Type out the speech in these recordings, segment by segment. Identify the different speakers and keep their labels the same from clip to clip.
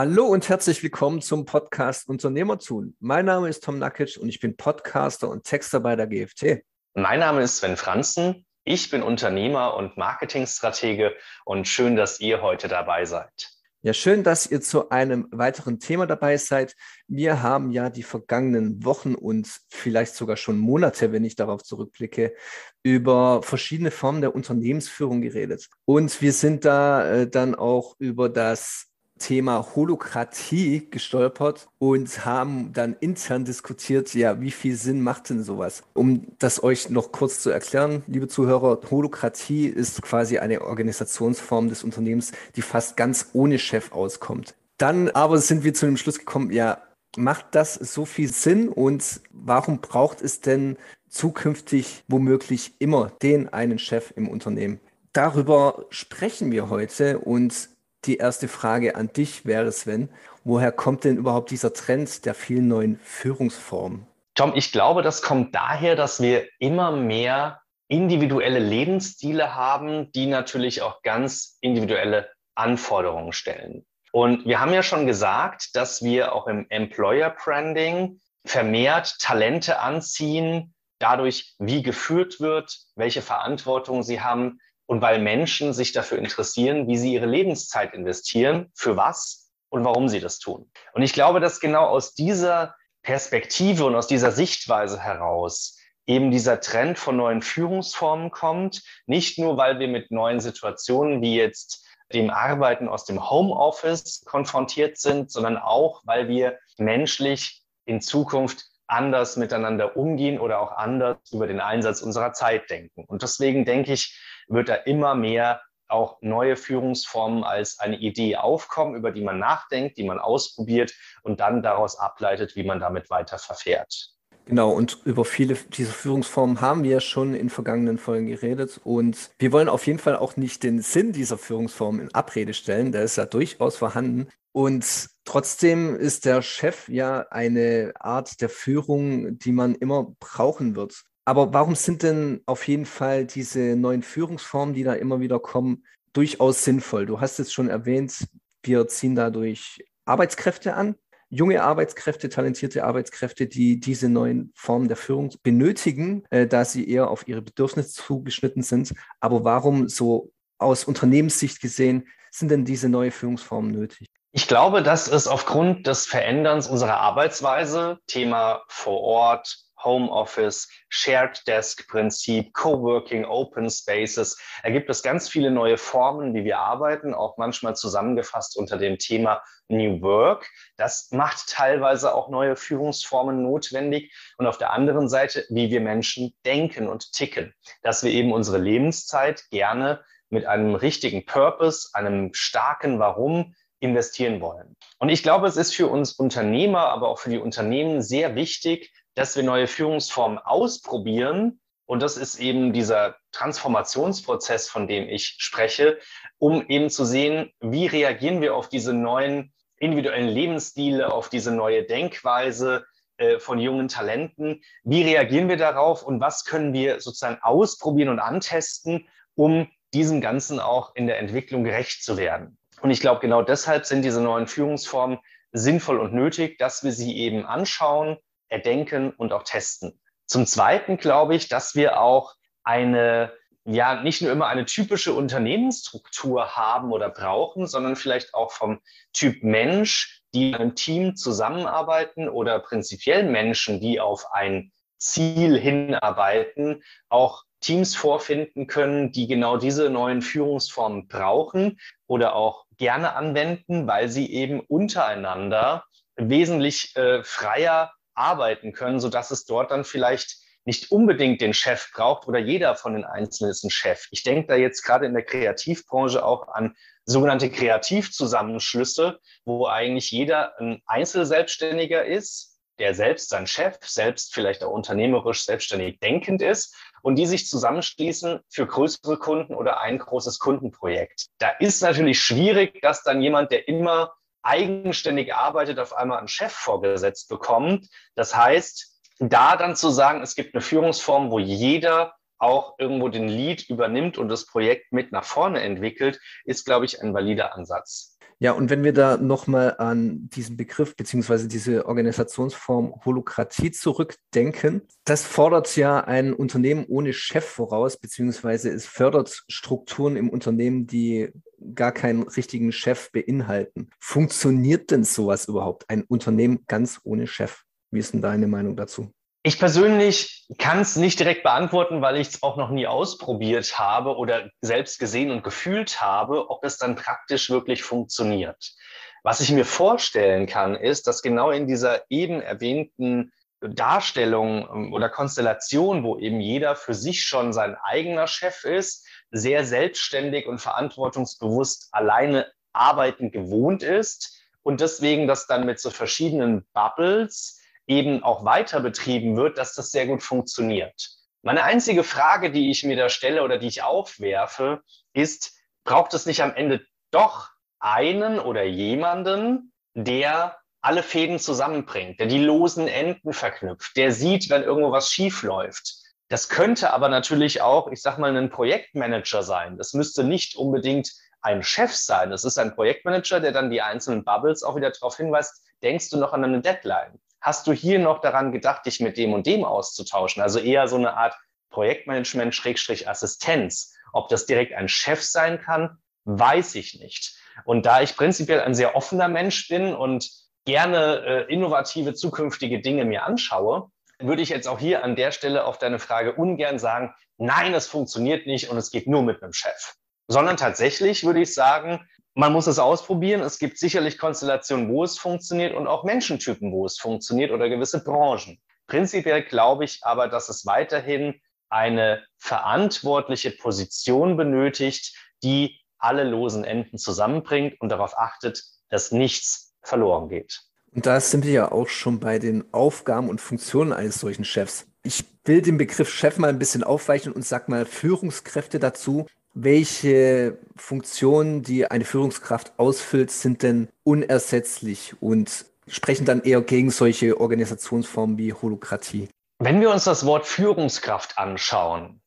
Speaker 1: Hallo und herzlich willkommen zum Podcast Unternehmertun. Mein Name ist Tom Nakic und ich bin Podcaster und Texter bei der GFT.
Speaker 2: Mein Name ist Sven Franzen. Ich bin Unternehmer und Marketingstratege und schön, dass ihr heute dabei seid.
Speaker 1: Ja, schön, dass ihr zu einem weiteren Thema dabei seid. Wir haben ja die vergangenen Wochen und vielleicht sogar schon Monate, wenn ich darauf zurückblicke, über verschiedene Formen der Unternehmensführung geredet. Und wir sind da äh, dann auch über das Thema Holokratie gestolpert und haben dann intern diskutiert, ja, wie viel Sinn macht denn sowas? Um das euch noch kurz zu erklären, liebe Zuhörer, Holokratie ist quasi eine Organisationsform des Unternehmens, die fast ganz ohne Chef auskommt. Dann aber sind wir zu dem Schluss gekommen, ja, macht das so viel Sinn und warum braucht es denn zukünftig womöglich immer den einen Chef im Unternehmen? Darüber sprechen wir heute und die erste Frage an dich wäre, Sven, woher kommt denn überhaupt dieser Trend der vielen neuen Führungsformen?
Speaker 2: Tom, ich glaube, das kommt daher, dass wir immer mehr individuelle Lebensstile haben, die natürlich auch ganz individuelle Anforderungen stellen. Und wir haben ja schon gesagt, dass wir auch im Employer Branding vermehrt Talente anziehen, dadurch, wie geführt wird, welche Verantwortung sie haben, und weil Menschen sich dafür interessieren, wie sie ihre Lebenszeit investieren, für was und warum sie das tun. Und ich glaube, dass genau aus dieser Perspektive und aus dieser Sichtweise heraus eben dieser Trend von neuen Führungsformen kommt, nicht nur, weil wir mit neuen Situationen wie jetzt dem Arbeiten aus dem Homeoffice konfrontiert sind, sondern auch, weil wir menschlich in Zukunft anders miteinander umgehen oder auch anders über den Einsatz unserer Zeit denken. Und deswegen denke ich, wird da immer mehr auch neue Führungsformen als eine Idee aufkommen, über die man nachdenkt, die man ausprobiert und dann daraus ableitet, wie man damit weiter verfährt.
Speaker 1: Genau, und über viele dieser Führungsformen haben wir schon in vergangenen Folgen geredet. Und wir wollen auf jeden Fall auch nicht den Sinn dieser Führungsform in Abrede stellen. Der ist ja durchaus vorhanden. Und trotzdem ist der Chef ja eine Art der Führung, die man immer brauchen wird. Aber warum sind denn auf jeden Fall diese neuen Führungsformen, die da immer wieder kommen, durchaus sinnvoll? Du hast es schon erwähnt, wir ziehen dadurch Arbeitskräfte an, junge Arbeitskräfte, talentierte Arbeitskräfte, die diese neuen Formen der Führung benötigen, äh, da sie eher auf ihre Bedürfnisse zugeschnitten sind. Aber warum so aus Unternehmenssicht gesehen sind denn diese neuen Führungsformen nötig?
Speaker 2: Ich glaube, dass es aufgrund des Veränderns unserer Arbeitsweise, Thema vor Ort, Homeoffice, Shared Desk Prinzip, Coworking, Open Spaces. Da gibt es ganz viele neue Formen, wie wir arbeiten, auch manchmal zusammengefasst unter dem Thema New Work. Das macht teilweise auch neue Führungsformen notwendig. Und auf der anderen Seite, wie wir Menschen denken und ticken, dass wir eben unsere Lebenszeit gerne mit einem richtigen Purpose, einem starken Warum investieren wollen. Und ich glaube, es ist für uns Unternehmer, aber auch für die Unternehmen sehr wichtig, dass wir neue Führungsformen ausprobieren. Und das ist eben dieser Transformationsprozess, von dem ich spreche, um eben zu sehen, wie reagieren wir auf diese neuen individuellen Lebensstile, auf diese neue Denkweise äh, von jungen Talenten. Wie reagieren wir darauf und was können wir sozusagen ausprobieren und antesten, um diesem Ganzen auch in der Entwicklung gerecht zu werden? Und ich glaube, genau deshalb sind diese neuen Führungsformen sinnvoll und nötig, dass wir sie eben anschauen, erdenken und auch testen. Zum Zweiten glaube ich, dass wir auch eine, ja, nicht nur immer eine typische Unternehmensstruktur haben oder brauchen, sondern vielleicht auch vom Typ Mensch, die in einem Team zusammenarbeiten oder prinzipiell Menschen, die auf ein Ziel hinarbeiten, auch Teams vorfinden können, die genau diese neuen Führungsformen brauchen oder auch gerne anwenden, weil sie eben untereinander wesentlich äh, freier arbeiten können, sodass es dort dann vielleicht nicht unbedingt den Chef braucht oder jeder von den Einzelnen ist ein Chef. Ich denke da jetzt gerade in der Kreativbranche auch an sogenannte Kreativzusammenschlüsse, wo eigentlich jeder ein Einzelselbstständiger ist, der selbst sein Chef, selbst vielleicht auch unternehmerisch selbstständig denkend ist und die sich zusammenschließen für größere Kunden oder ein großes Kundenprojekt. Da ist natürlich schwierig, dass dann jemand, der immer eigenständig arbeitet, auf einmal einen Chef vorgesetzt bekommt. Das heißt, da dann zu sagen, es gibt eine Führungsform, wo jeder auch irgendwo den Lead übernimmt und das Projekt mit nach vorne entwickelt, ist, glaube ich, ein valider Ansatz.
Speaker 1: Ja, und wenn wir da nochmal an diesen Begriff beziehungsweise diese Organisationsform Holokratie zurückdenken, das fordert ja ein Unternehmen ohne Chef voraus, beziehungsweise es fördert Strukturen im Unternehmen, die gar keinen richtigen Chef beinhalten. Funktioniert denn sowas überhaupt, ein Unternehmen ganz ohne Chef? Wie ist denn deine Meinung dazu?
Speaker 2: Ich persönlich kann es nicht direkt beantworten, weil ich es auch noch nie ausprobiert habe oder selbst gesehen und gefühlt habe, ob es dann praktisch wirklich funktioniert. Was ich mir vorstellen kann, ist, dass genau in dieser eben erwähnten Darstellung ähm, oder Konstellation, wo eben jeder für sich schon sein eigener Chef ist, sehr selbstständig und verantwortungsbewusst alleine arbeiten gewohnt ist und deswegen das dann mit so verschiedenen Bubbles eben auch weiter betrieben wird, dass das sehr gut funktioniert. Meine einzige Frage, die ich mir da stelle oder die ich aufwerfe, ist, braucht es nicht am Ende doch einen oder jemanden, der alle Fäden zusammenbringt, der die losen Enden verknüpft, der sieht, wenn irgendwo was schief läuft. Das könnte aber natürlich auch, ich sag mal, ein Projektmanager sein. Das müsste nicht unbedingt ein Chef sein. Das ist ein Projektmanager, der dann die einzelnen Bubbles auch wieder darauf hinweist, denkst du noch an eine Deadline? hast du hier noch daran gedacht, dich mit dem und dem auszutauschen? Also eher so eine Art Projektmanagement Schrägstrich Assistenz. Ob das direkt ein Chef sein kann, weiß ich nicht. Und da ich prinzipiell ein sehr offener Mensch bin und gerne äh, innovative zukünftige Dinge mir anschaue, würde ich jetzt auch hier an der Stelle auf deine Frage ungern sagen, nein, es funktioniert nicht und es geht nur mit einem Chef. Sondern tatsächlich würde ich sagen, man muss es ausprobieren. Es gibt sicherlich Konstellationen, wo es funktioniert und auch Menschentypen, wo es funktioniert oder gewisse Branchen. Prinzipiell glaube ich aber, dass es weiterhin eine verantwortliche Position benötigt, die alle losen Enden zusammenbringt und darauf achtet, dass nichts verloren geht.
Speaker 1: Und da sind wir ja auch schon bei den Aufgaben und Funktionen eines solchen Chefs. Ich will den Begriff Chef mal ein bisschen aufweichen und sag mal Führungskräfte dazu welche Funktionen, die eine Führungskraft ausfüllt, sind denn unersetzlich und sprechen dann eher gegen solche Organisationsformen wie Holokratie?
Speaker 2: Wenn wir uns das Wort Führungskraft anschauen,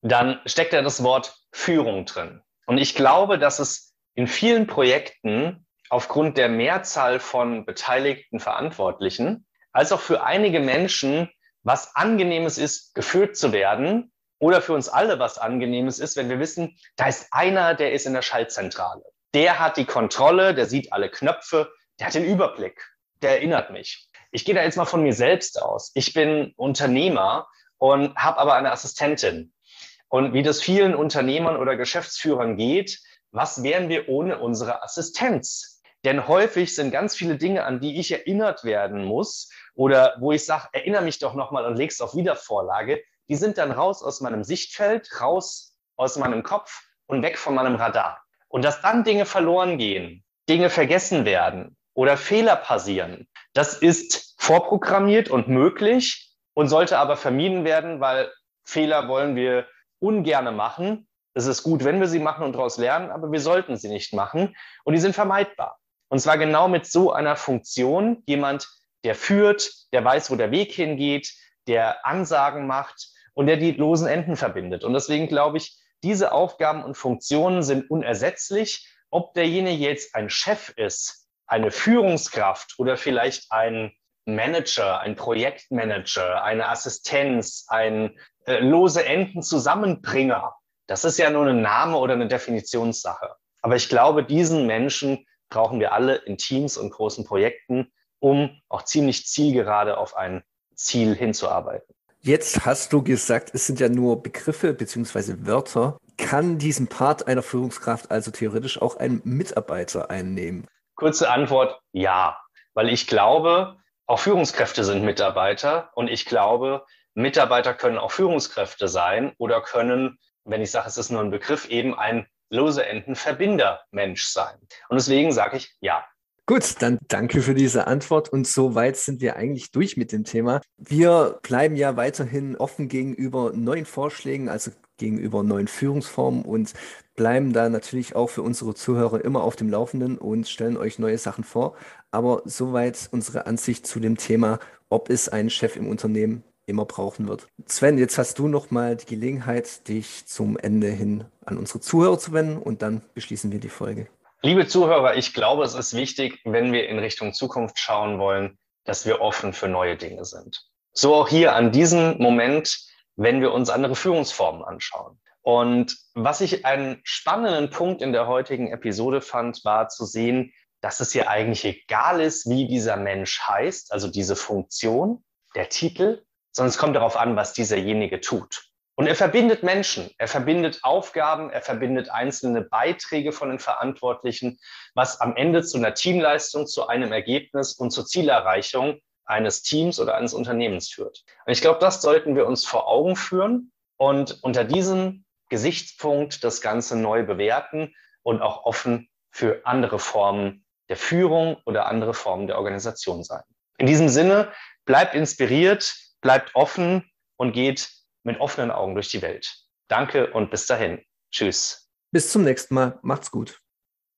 Speaker 2: dann steckt ja das Wort Führung drin. Und ich glaube, dass es in vielen Projekten aufgrund der Mehrzahl von beteiligten Verantwortlichen, als auch für einige Menschen was angenehmes ist, geführt zu werden, oder für uns alle was Angenehmes ist, wenn wir wissen, da ist einer, der ist in der Schaltzentrale. Der hat die Kontrolle, der sieht alle Knöpfe, der hat den Überblick, der erinnert mich. Ich gehe da jetzt mal von mir selbst aus. Ich bin Unternehmer und habe aber eine Assistentin. Und wie das vielen Unternehmern oder Geschäftsführern geht, was wären wir ohne unsere Assistenz? Denn häufig sind ganz viele Dinge, an die ich erinnert werden muss oder wo ich sage, erinnere mich doch nochmal und leg's auf Wiedervorlage, die sind dann raus aus meinem Sichtfeld, raus aus meinem Kopf und weg von meinem Radar. Und dass dann Dinge verloren gehen, Dinge vergessen werden oder Fehler passieren, das ist vorprogrammiert und möglich und sollte aber vermieden werden, weil Fehler wollen wir ungerne machen. Es ist gut, wenn wir sie machen und daraus lernen, aber wir sollten sie nicht machen und die sind vermeidbar. Und zwar genau mit so einer Funktion, jemand, der führt, der weiß, wo der Weg hingeht, der Ansagen macht, und der die losen Enden verbindet. Und deswegen glaube ich, diese Aufgaben und Funktionen sind unersetzlich. Ob derjenige jetzt ein Chef ist, eine Führungskraft oder vielleicht ein Manager, ein Projektmanager, eine Assistenz, ein äh, lose Enden Zusammenbringer. Das ist ja nur ein Name oder eine Definitionssache. Aber ich glaube, diesen Menschen brauchen wir alle in Teams und großen Projekten, um auch ziemlich zielgerade auf ein Ziel hinzuarbeiten.
Speaker 1: Jetzt hast du gesagt, es sind ja nur Begriffe bzw. Wörter. Kann diesen Part einer Führungskraft also theoretisch auch ein Mitarbeiter einnehmen?
Speaker 2: Kurze Antwort, ja. Weil ich glaube, auch Führungskräfte sind Mitarbeiter und ich glaube, Mitarbeiter können auch Führungskräfte sein oder können, wenn ich sage, es ist nur ein Begriff, eben ein lose Enden Verbinder Mensch sein. Und deswegen sage ich ja.
Speaker 1: Gut, dann danke für diese Antwort und soweit sind wir eigentlich durch mit dem Thema. Wir bleiben ja weiterhin offen gegenüber neuen Vorschlägen, also gegenüber neuen Führungsformen und bleiben da natürlich auch für unsere Zuhörer immer auf dem Laufenden und stellen euch neue Sachen vor. Aber soweit unsere Ansicht zu dem Thema, ob es einen Chef im Unternehmen immer brauchen wird. Sven, jetzt hast du noch mal die Gelegenheit, dich zum Ende hin an unsere Zuhörer zu wenden und dann beschließen wir die Folge.
Speaker 2: Liebe Zuhörer, ich glaube, es ist wichtig, wenn wir in Richtung Zukunft schauen wollen, dass wir offen für neue Dinge sind. So auch hier an diesem Moment, wenn wir uns andere Führungsformen anschauen. Und was ich einen spannenden Punkt in der heutigen Episode fand, war zu sehen, dass es hier eigentlich egal ist, wie dieser Mensch heißt, also diese Funktion, der Titel, sondern es kommt darauf an, was dieserjenige tut. Und er verbindet Menschen, er verbindet Aufgaben, er verbindet einzelne Beiträge von den Verantwortlichen, was am Ende zu einer Teamleistung, zu einem Ergebnis und zur Zielerreichung eines Teams oder eines Unternehmens führt. Und ich glaube, das sollten wir uns vor Augen führen und unter diesem Gesichtspunkt das Ganze neu bewerten und auch offen für andere Formen der Führung oder andere Formen der Organisation sein. In diesem Sinne, bleibt inspiriert, bleibt offen und geht mit offenen Augen durch die Welt. Danke und bis dahin. Tschüss.
Speaker 1: Bis zum nächsten Mal. Macht's gut.